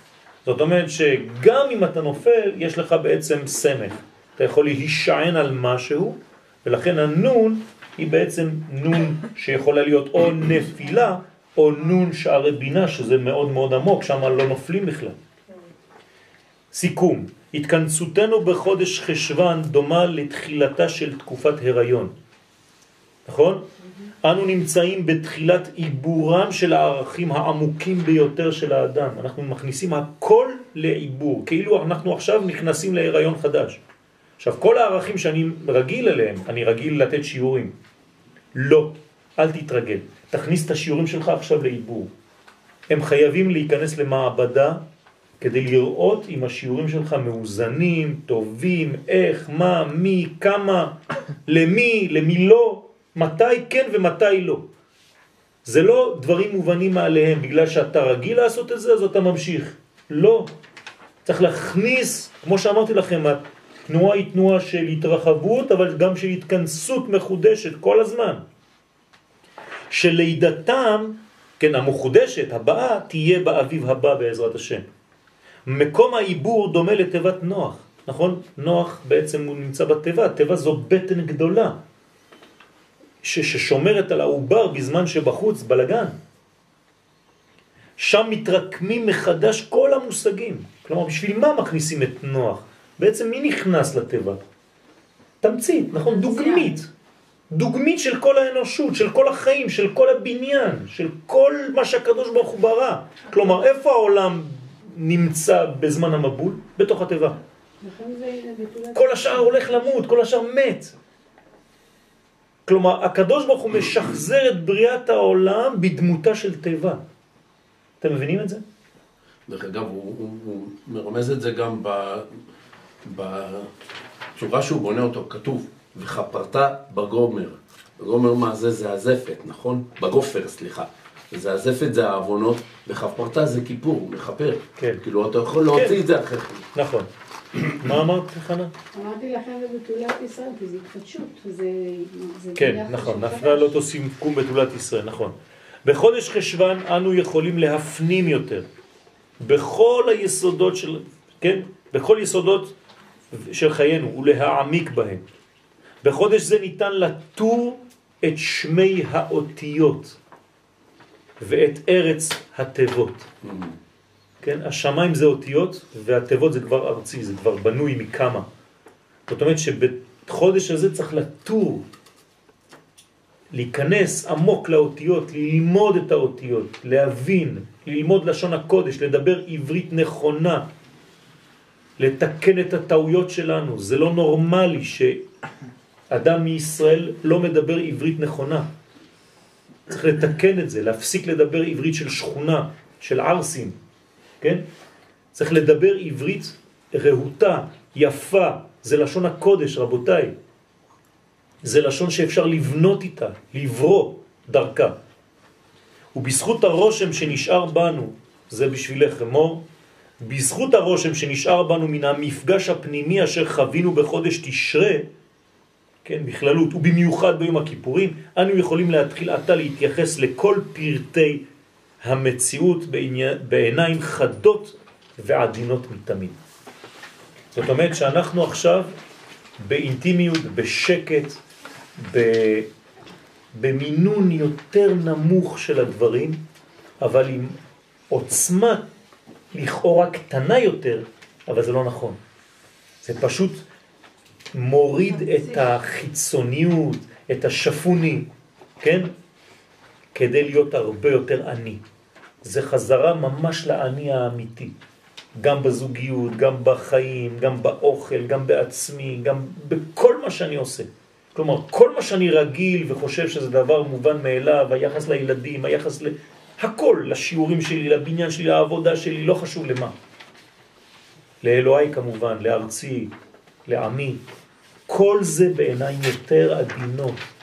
זאת אומרת שגם אם אתה נופל, יש לך בעצם סמך. אתה יכול להישען על משהו, ולכן הנון היא בעצם נון שיכולה להיות או נפילה, או נון שערי בינה, שזה מאוד מאוד עמוק, שם לא נופלים בכלל. סיכום, התכנסותנו בחודש חשבן דומה לתחילתה של תקופת הריון. נכון? אנו נמצאים בתחילת עיבורם של הערכים העמוקים ביותר של האדם. אנחנו מכניסים הכל לעיבור, כאילו אנחנו עכשיו נכנסים להיריון חדש. עכשיו, כל הערכים שאני רגיל אליהם, אני רגיל לתת שיעורים. לא, אל תתרגל. תכניס את השיעורים שלך עכשיו לעיבור. הם חייבים להיכנס למעבדה כדי לראות אם השיעורים שלך מאוזנים, טובים, איך, מה, מי, כמה, למי, למי לא, מתי כן ומתי לא. זה לא דברים מובנים מעליהם, בגלל שאתה רגיל לעשות את זה, אז אתה ממשיך. לא. צריך להכניס, כמו שאמרתי לכם, התנועה היא תנועה של התרחבות, אבל גם של התכנסות מחודשת כל הזמן. שלידתם, כן, המחודשת, הבאה, תהיה באביב הבא בעזרת השם. מקום העיבור דומה לתיבת נוח. נכון? נוח בעצם הוא נמצא בטבע, הטבע זו בטן גדולה ש- ששומרת על העובר בזמן שבחוץ בלגן. שם מתרקמים מחדש כל המושגים. כלומר, בשביל מה מכניסים את נוח? בעצם מי נכנס לטבע? תמצית, נכון? דוגמית. דוגמית של כל האנושות, של כל החיים, של כל הבניין, של כל מה שהקדוש ברוך הוא ברא. כלומר, איפה העולם נמצא בזמן המבול? בתוך הטבע. בתולת... כל השאר הולך למות, כל השאר מת. כלומר, הקדוש ברוך הוא משחזר את בריאת העולם בדמותה של טבע. אתם מבינים את זה? דרך אגב, הוא, הוא, הוא מרמז את זה גם בצורה שהוא בונה אותו, כתוב, וכפרת בגומר. בגומר מה זה? זה הזפת, נכון? בגופר, סליחה. זה הזפת, זה העוונות, וכפרת זה כיפור, מכפר. כן. כאילו, אתה יכול להוציא כן. את זה אחרי כן. נכון. מה אמרת, חנה? אמרתי לכם זה בתולת ישראל, כי זה התחדשות. כן, נכון, נפלה חדש. לאותו סימקום בתולת ישראל, נכון. בחודש חשוון אנו יכולים להפנים יותר בכל היסודות של, כן? בכל יסודות של חיינו ולהעמיק בהם. בחודש זה ניתן לטור את שמי האותיות ואת ארץ התיבות. כן? השמיים זה אותיות והתיבות זה כבר ארצי, זה כבר בנוי מכמה. זאת אומרת שבחודש הזה צריך לטור להיכנס עמוק לאותיות, ללמוד את האותיות, להבין, ללמוד לשון הקודש, לדבר עברית נכונה, לתקן את הטעויות שלנו. זה לא נורמלי שאדם מישראל לא מדבר עברית נכונה. צריך לתקן את זה, להפסיק לדבר עברית של שכונה, של ערסים, כן? צריך לדבר עברית רהוטה, יפה, זה לשון הקודש, רבותיי. זה לשון שאפשר לבנות איתה, לברוא דרכה. ובזכות הרושם שנשאר בנו, זה בשבילך אמור, בזכות הרושם שנשאר בנו מן המפגש הפנימי אשר חווינו בחודש תשרה, כן, בכללות, ובמיוחד ביום הכיפורים, אנו יכולים להתחיל עתה להתייחס לכל פרטי המציאות בעיניים חדות ועדינות מתמיד. זאת אומרת שאנחנו עכשיו באינטימיות, בשקט, ב... במינון יותר נמוך של הדברים, אבל עם עוצמה לכאורה קטנה יותר, אבל זה לא נכון. זה פשוט מוריד את החיצוניות, את השפוני, כן? כדי להיות הרבה יותר עני. זה חזרה ממש לעני האמיתי. גם בזוגיות, גם בחיים, גם באוכל, גם בעצמי, גם בכל מה שאני עושה. כלומר, כל מה שאני רגיל וחושב שזה דבר מובן מאליו, היחס לילדים, היחס ל... הכל, לשיעורים שלי, לבניין שלי, לעבודה שלי, לא חשוב למה. לאלוהי כמובן, לארצי, לעמי. כל זה בעיניים יותר עדינות.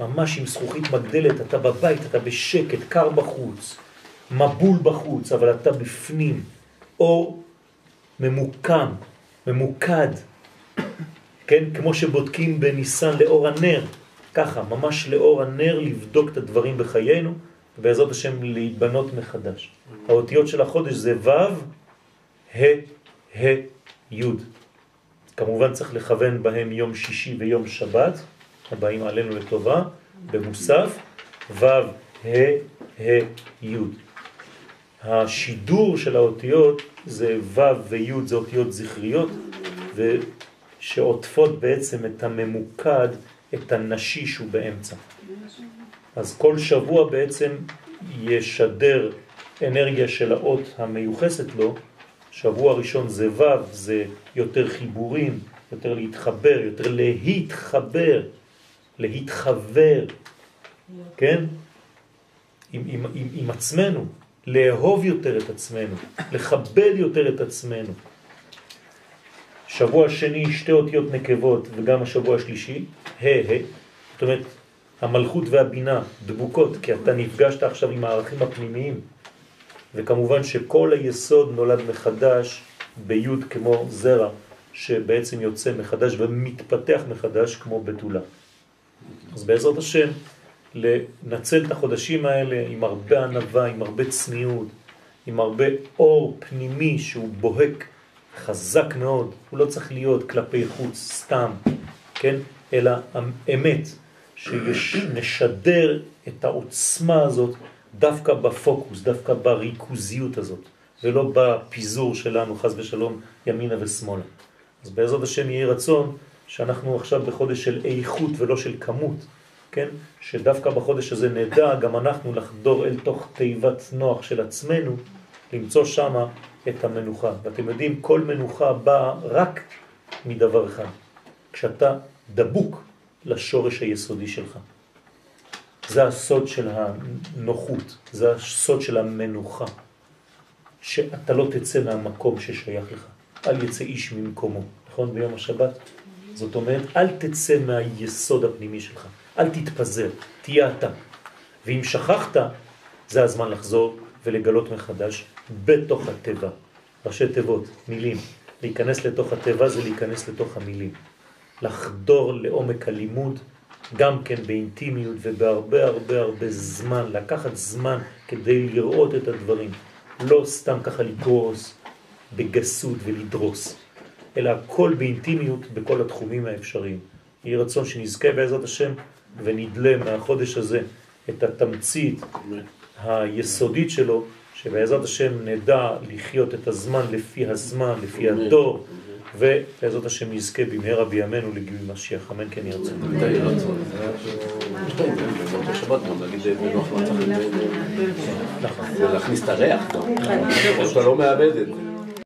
ממש עם זכוכית מגדלת, אתה בבית, אתה בשקט, קר בחוץ, מבול בחוץ, אבל אתה בפנים. אור ממוקם, ממוקד, כן? כמו שבודקים בניסן לאור הנר, ככה, ממש לאור הנר לבדוק את הדברים בחיינו, ובעזרת השם להיבנות מחדש. האותיות של החודש זה ו', ה', ה', י'. כמובן צריך לכוון בהם יום שישי ויום שבת, הבאים עלינו לטובה, במוסף, ו', ה', ה', י'. השידור של האותיות זה ו' וי' זה אותיות זכריות שעוטפות בעצם את הממוקד, את הנשי שהוא באמצע. אז כל שבוע בעצם ישדר אנרגיה של האות המיוחסת לו, שבוע ראשון זה ו', זה יותר חיבורים, יותר להתחבר, יותר להתחבר, להתחבר, כן? עם, עם, עם, עם עצמנו, לאהוב יותר את עצמנו, לכבד יותר את עצמנו. שבוע שני שתי אותיות נקבות וגם השבוע השלישי, ה' ה', זאת אומרת המלכות והבינה דבוקות, כי אתה נפגשת עכשיו עם הערכים הפנימיים, וכמובן שכל היסוד נולד מחדש ביוד כמו זרע, שבעצם יוצא מחדש ומתפתח מחדש כמו בתולה. אז בעזרת השם, לנצל את החודשים האלה עם הרבה ענבה, עם הרבה צניעות, עם הרבה אור פנימי שהוא בוהק חזק מאוד, הוא לא צריך להיות כלפי חוץ סתם, כן? אלא האמת, שנשדר את העוצמה הזאת דווקא בפוקוס, דווקא בריכוזיות הזאת, ולא בפיזור שלנו, חז ושלום, ימינה ושמאלה. אז בעזרת השם יהיה רצון שאנחנו עכשיו בחודש של איכות ולא של כמות, כן? שדווקא בחודש הזה נדע גם אנחנו לחדור אל תוך תיבת נוח של עצמנו, למצוא שם את המנוחה. ואתם יודעים, כל מנוחה באה רק מדבר אחד, כשאתה דבוק לשורש היסודי שלך. זה הסוד של הנוחות, זה הסוד של המנוחה, שאתה לא תצא מהמקום ששייך לך. אל יצא איש ממקומו, נכון? ביום השבת? זאת אומרת, אל תצא מהיסוד הפנימי שלך, אל תתפזר, תהיה אתה. ואם שכחת, זה הזמן לחזור ולגלות מחדש בתוך הטבע. ראשי תיבות, מילים. להיכנס לתוך הטבע זה להיכנס לתוך המילים. לחדור לעומק הלימוד, גם כן באינטימיות ובהרבה הרבה הרבה זמן, לקחת זמן כדי לראות את הדברים. לא סתם ככה לגרוס בגסות ולדרוס, אלא הכל באינטימיות בכל התחומים האפשריים. יהי רצון שנזכה בעזרת השם ונדלה מהחודש הזה את התמצית היסודית שלו, שבעזרת השם נדע לחיות את הזמן לפי הזמן, לפי הדור, ובעזרת השם נזכה במהרה בימינו לגיוי משיח, אמן כן ירצה. נכון. להכניס את הריח שאתה לא מאבד את זה.